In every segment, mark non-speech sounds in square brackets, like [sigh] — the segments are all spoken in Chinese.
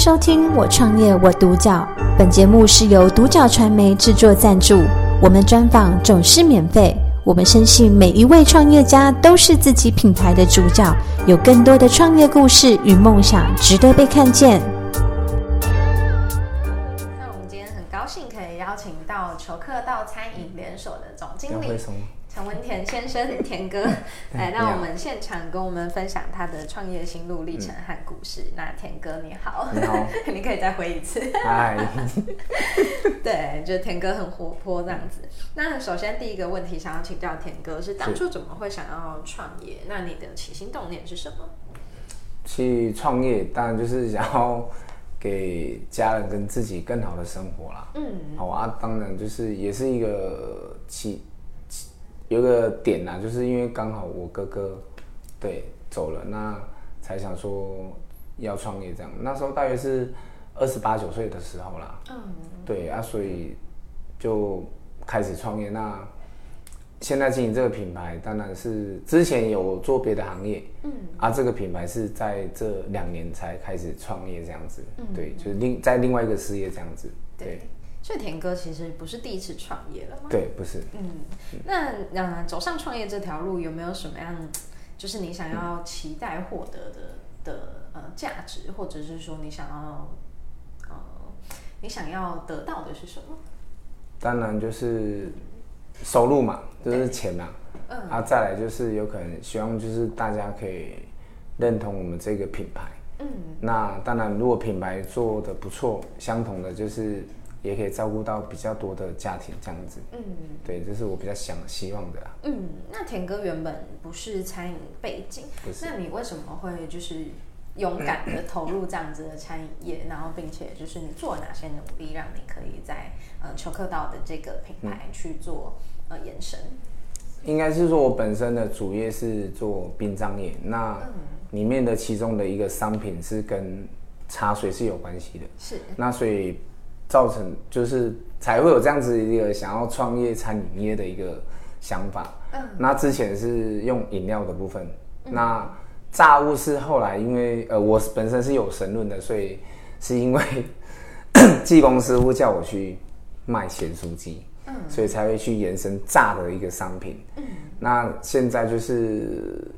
收听《我创业我独角》，本节目是由独角传媒制作赞助，我们专访总是免费。我们深信每一位创业家都是自己品牌的主角，有更多的创业故事与梦想值得被看见。那我们今天很高兴可以邀请到求客到餐饮连锁的总经理陈文田先生，[laughs] 田哥来到我们现场，跟我们分享他的创业心路历程和故事。那田哥你好，你好，[laughs] 你可以再回一次。嗨，[laughs] 对，就田哥很活泼这样子。那首先第一个问题想要请教田哥是当初怎么会想要创业？那你的起心动念是什么？去创业当然就是想要给家人跟自己更好的生活啦。嗯，好啊，当然就是也是一个起。有个点呐，就是因为刚好我哥哥对走了，那才想说要创业这样。那时候大约是二十八九岁的时候啦，嗯，对啊，所以就开始创业。那现在经营这个品牌，当然是之前有做别的行业，嗯，啊，这个品牌是在这两年才开始创业这样子，对，就是另在另外一个事业这样子，对。所以田哥其实不是第一次创业了吗？对，不是。嗯，那呃，走上创业这条路有没有什么样，就是你想要期待获得的的呃价值，或者是说你想要呃你想要得到的是什么？当然就是收入嘛，就是钱嘛。嗯。啊，再来就是有可能希望就是大家可以认同我们这个品牌。嗯。那当然，如果品牌做的不错，相同的就是。也可以照顾到比较多的家庭，这样子。嗯，对，这是我比较想希望的。嗯，那田哥原本不是餐饮背景，不是。那你为什么会就是勇敢的投入这样子的餐饮业？然后，并且就是你做了哪些努力，让你可以在呃求客道的这个品牌去做呃延伸？应该是说我本身的主业是做殡葬业，那里面的其中的一个商品是跟茶水是有关系的。是。那所以。造成就是才会有这样子一个想要创业餐饮业的一个想法。嗯，那之前是用饮料的部分，那炸物是后来因为呃我本身是有神论的，所以是因为技工师傅叫我去卖咸酥鸡，嗯，所以才会去延伸炸的一个商品。嗯，那现在就是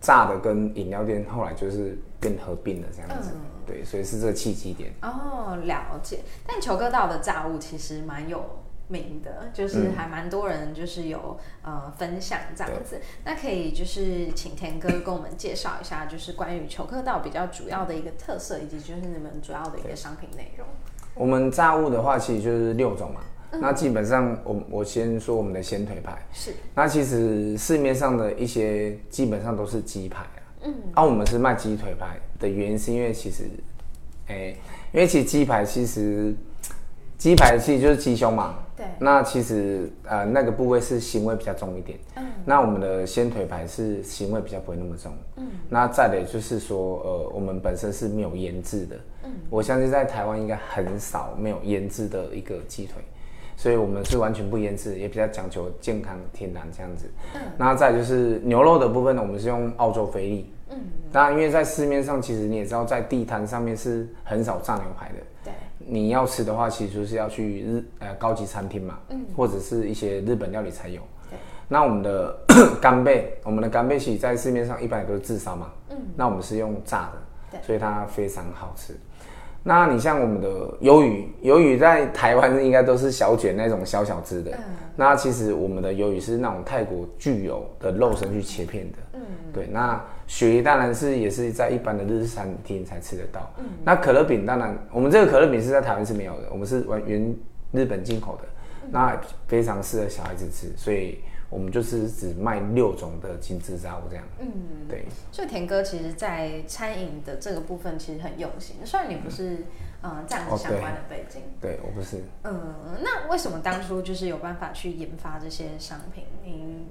炸的跟饮料店后来就是变合并了这样子。对，所以是这个契机点哦，了解。但球哥道的炸物其实蛮有名的，就是还蛮多人就是有呃分享这样子。那可以就是请田哥跟我们介绍一下，就是关于球哥道比较主要的一个特色，以及就是你们主要的一个商品内容。我们炸物的话，其实就是六种嘛。那基本上，我我先说我们的鲜腿排是。那其实市面上的一些基本上都是鸡排。嗯，啊，我们是卖鸡腿排的原因是因为其实，哎，因为其实鸡排其实鸡排其实就是鸡胸嘛，对，那其实呃那个部位是腥味比较重一点，嗯，那我们的鲜腿排是腥味比较不会那么重，嗯，那再的就是说呃我们本身是没有腌制的，嗯，我相信在台湾应该很少没有腌制的一个鸡腿。所以我们是完全不腌制，也比较讲究健康天然这样子。嗯，那再就是牛肉的部分呢，我们是用澳洲菲力。嗯，当然，因为在市面上，其实你也知道，在地摊上面是很少炸牛排的。对，你要吃的话，其实就是要去日呃高级餐厅嘛，嗯，或者是一些日本料理才有。对，那我们的 [coughs] 干贝，我们的干贝其实在市面上一般也都是自烧嘛。嗯，那我们是用炸的，对，所以它非常好吃。那你像我们的鱿鱼，鱿鱼在台湾应该都是小卷那种小小只的。那其实我们的鱿鱼是那种泰国具有的肉身去切片的。嗯，对。那鳕鱼当然是也是在一般的日式餐厅才吃得到。嗯。那可乐饼当然，我们这个可乐饼是在台湾是没有的，我们是完原日本进口的。那非常适合小孩子吃，所以。我们就是只卖六种的精致炸物这样。嗯，对。所以田哥其实，在餐饮的这个部分其实很用心。虽然你不是嗯这样子相关的背景，对我不是。嗯，那为什么当初就是有办法去研发这些商品？您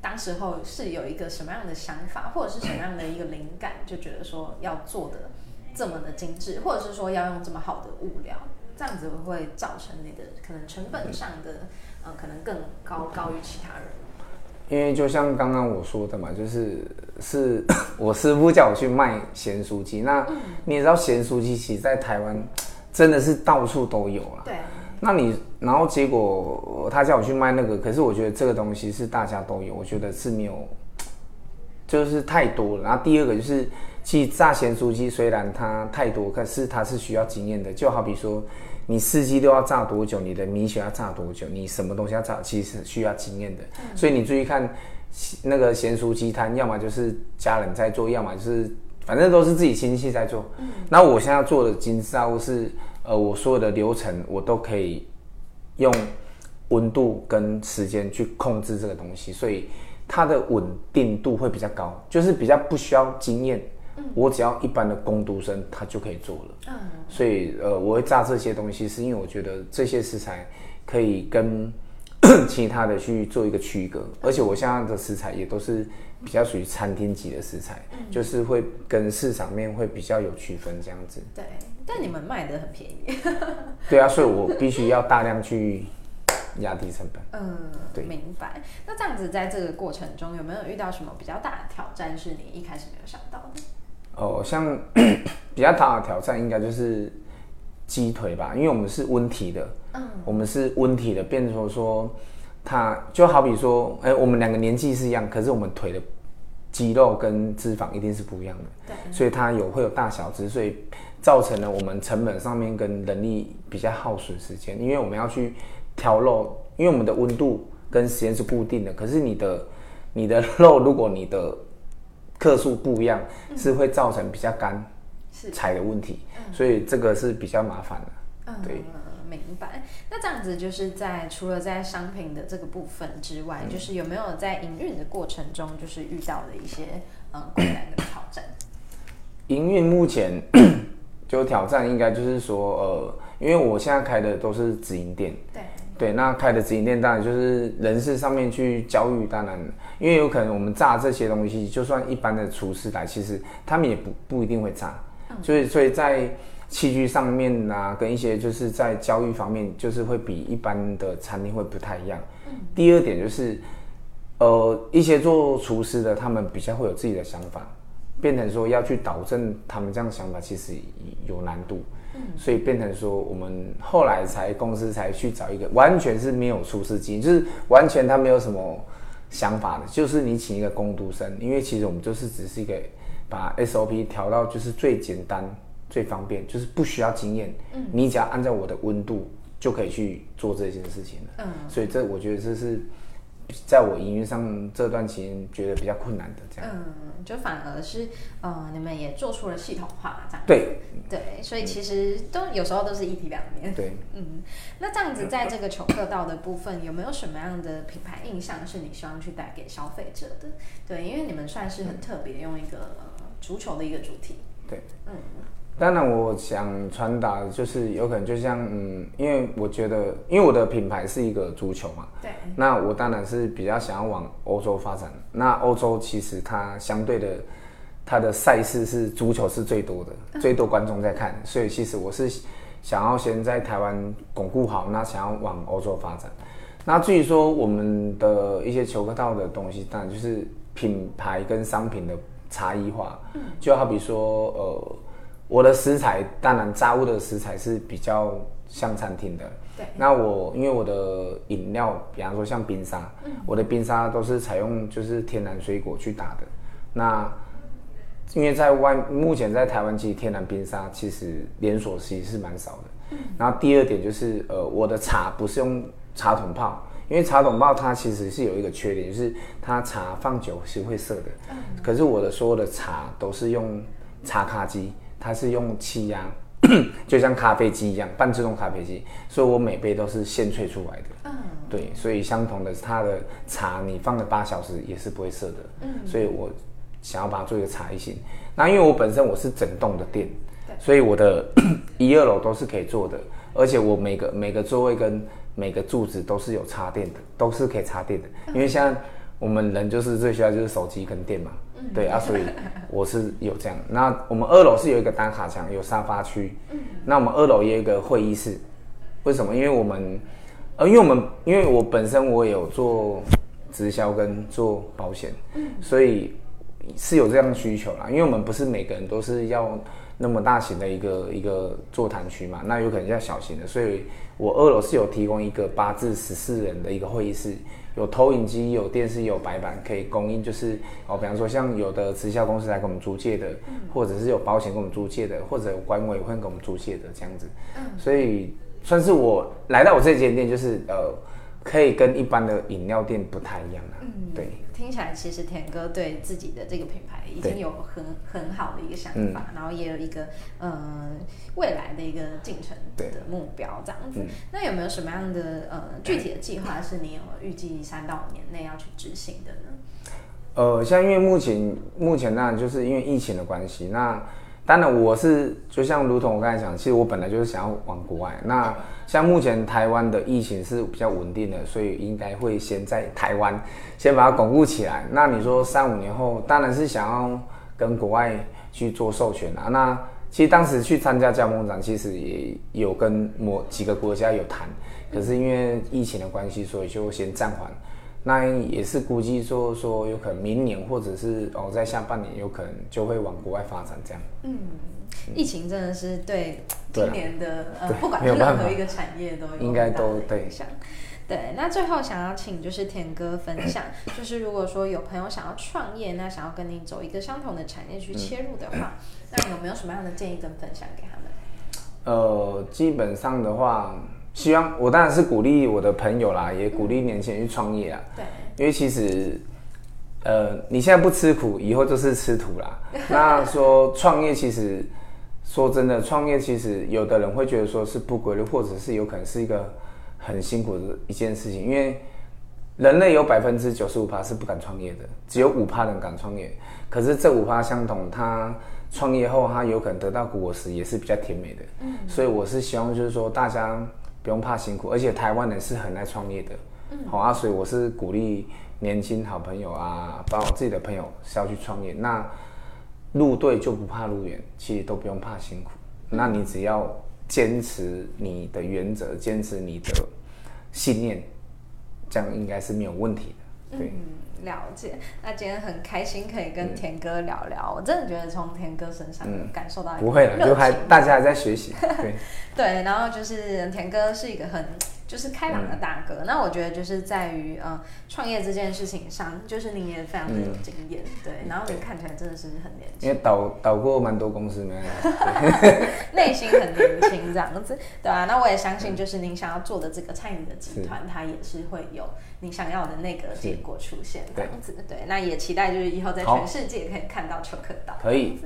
当时候是有一个什么样的想法，或者是什么样的一个灵感，就觉得说要做的这么的精致，或者是说要用这么好的物料，这样子会造成你的可能成本上的嗯可能更高高于其他人。因为就像刚刚我说的嘛，就是是 [coughs] 我师傅叫我去卖咸酥鸡。那你也知道咸酥鸡其实在台湾真的是到处都有了。对。那你然后结果他叫我去卖那个，可是我觉得这个东西是大家都有，我觉得是没有，就是太多了。然后第二个就是，其实炸咸酥鸡虽然它太多，可是它是需要经验的。就好比说，你四季都要炸多久，你的米血要炸多久，你什么东西要炸，其实需要经验的。所以你注意看那个咸酥鸡摊，要么就是家人在做，要么就是反正都是自己亲戚在做。那我现在做的金炸物是。呃，我所有的流程我都可以用温度跟时间去控制这个东西，所以它的稳定度会比较高，就是比较不需要经验。我只要一般的工读生，他就可以做了。嗯，所以呃，我会炸这些东西，是因为我觉得这些食材可以跟 [coughs] 其他的去做一个区隔，而且我现在的食材也都是比较属于餐厅级的食材，就是会跟市场面会比较有区分这样子。对。但你们卖的很便宜，[laughs] 对啊，所以我必须要大量去压低成本。嗯，对，明白。那这样子，在这个过程中有没有遇到什么比较大的挑战，是你一开始没有想到的？哦，像 [coughs] 比较大的挑战，应该就是鸡腿吧，因为我们是温体的，嗯，我们是温体的，变成说，它就好比说，哎，我们两个年纪是一样，可是我们腿的肌肉跟脂肪一定是不一样的，对，所以它有会有大小只，所以。造成了我们成本上面跟人力比较耗损时间，因为我们要去调肉，因为我们的温度跟时间是固定的。可是你的你的肉，如果你的克数不一样，是会造成比较干踩的问题，所以这个是比较麻烦的。对，明白。那这样子就是在除了在商品的这个部分之外，就是有没有在营运的过程中，就是遇到的一些嗯困难的挑战？营运目前。[coughs] 就挑战应该就是说，呃，因为我现在开的都是直营店，对对，那开的直营店当然就是人事上面去教育，当然，因为有可能我们炸这些东西，就算一般的厨师来，其实他们也不不一定会炸，所以所以在器具上面啊，跟一些就是在教育方面，就是会比一般的餐厅会不太一样。第二点就是，呃，一些做厨师的，他们比较会有自己的想法。变成说要去导正他们这样想法，其实有难度，嗯，所以变成说我们后来才公司才去找一个完全是没有出事经验，就是完全他没有什么想法的，就是你请一个工读生，因为其实我们就是只是一个把 SOP 调到就是最简单、最方便，就是不需要经验，嗯，你只要按照我的温度就可以去做这件事情了，嗯，所以这我觉得这是。在我营运上这段期间，觉得比较困难的这样，嗯，就反而是，呃，你们也做出了系统化这样，对，对，所以其实都有时候都是一体两面，对，嗯，那这样子在这个求客道的部分，有没有什么样的品牌印象是你希望去带给消费者的？对，因为你们算是很特别，用一个足球的一个主题，对，嗯。当然，我想传达的就是有可能就像嗯，因为我觉得，因为我的品牌是一个足球嘛，对。那我当然是比较想要往欧洲发展。那欧洲其实它相对的，它的赛事是足球是最多的，最多观众在看。所以其实我是想要先在台湾巩固好，那想要往欧洲发展。那至于说我们的一些球客道的东西，当然就是品牌跟商品的差异化，就好比说呃。我的食材当然炸物的食材是比较像餐厅的。对。那我因为我的饮料，比方说像冰沙，我的冰沙都是采用就是天然水果去打的。那因为在外目前在台湾其实天然冰沙其实连锁其实是蛮少的。嗯。然后第二点就是呃我的茶不是用茶桶泡，因为茶桶泡它其实是有一个缺点，就是它茶放久是会涩的。嗯。可是我的所有的茶都是用茶咖机。它是用气压，[coughs] 就像咖啡机一样，半自动咖啡机，所以我每杯都是现萃出来的。嗯，对，所以相同的，它的茶你放了八小时也是不会涩的。嗯，所以我想要把它做一个茶艺型。那因为我本身我是整栋的店，所以我的 [coughs] 一二楼都是可以做的，而且我每个每个座位跟每个柱子都是有插电的，都是可以插电的。因为像我们人就是最需要就是手机跟电嘛。对啊，所以我是有这样。那我们二楼是有一个单卡墙，有沙发区。嗯，那我们二楼也有一个会议室。为什么？因为我们，呃，因为我们，因为我本身我有做直销跟做保险，所以是有这样的需求啦。因为我们不是每个人都是要那么大型的一个一个座谈区嘛，那有可能要小型的，所以我二楼是有提供一个八至十四人的一个会议室。有投影机、有电视、有白板，可以供应。就是哦，比方说像有的直销公司来给我们租借的，或者是有保险给我们租借的，或者有管委会给我们租借的这样子。嗯，所以算是我来到我这间店，就是呃，可以跟一般的饮料店不太一样啊。嗯，对。听起来其实田哥对自己的这个品牌已经有很很好的一个想法，然后也有一个呃未来的一个进程的目标这样子。那有没有什么样的呃具体的计划是你有预计三到五年内要去执行的呢？呃，像因为目前目前呢就是因为疫情的关系，那。当然，我是就像如同我刚才讲，其实我本来就是想要往国外。那像目前台湾的疫情是比较稳定的，所以应该会先在台湾先把它巩固起来。那你说三五年后，当然是想要跟国外去做授权啊。那其实当时去参加加盟展，其实也有跟某几个国家有谈，可是因为疫情的关系，所以就先暂缓。那也是估计说说有可能明年或者是哦在下半年有可能就会往国外发展这样。嗯，疫情真的是对今年的呃不管任何一个产业都有应该都对影响。对，那最后想要请就是田哥分享，[clears throat] 就是如果说有朋友想要创业，那想要跟你走一个相同的产业去切入的话，那有没有什么样的建议跟分享给他们？呃，基本上的话。希望我当然是鼓励我的朋友啦，也鼓励年轻人去创业啊。对，因为其实，呃，你现在不吃苦，以后就是吃土啦。[laughs] 那说创业，其实说真的，创业其实有的人会觉得说是不规律，或者是有可能是一个很辛苦的一件事情。因为人类有百分之九十五趴是不敢创业的，只有五趴人敢创业。可是这五趴相同，他创业后他有可能得到果实也是比较甜美的。嗯，所以我是希望就是说大家。不用怕辛苦，而且台湾人是很爱创业的，好啊，所以我是鼓励年轻好朋友啊，包括自己的朋友是要去创业。那路对就不怕路远，其实都不用怕辛苦。那你只要坚持你的原则，坚持你的信念，这样应该是没有问题的。对。了解，那今天很开心可以跟田哥聊聊，我真的觉得从田哥身上感受到不会了，就还大家还在学习，对 [laughs] 对，然后就是田哥是一个很。就是开朗的大哥，那我觉得就是在于呃创业这件事情上，就是你也非常的有经验，对，然后你看起来真的是很年轻，因为导导过蛮多公司呢，[laughs] 内心很年轻这样子，对啊，那我也相信，就是您想要做的这个餐饮的集团，它也是会有你想要的那个结果出现这样子，对，那也期待就是以后在全世界可以看到丘克岛，可以，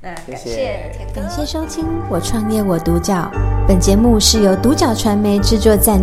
那感谢田哥，感谢收听我创业我独角，本节目是由独角传媒制作赞。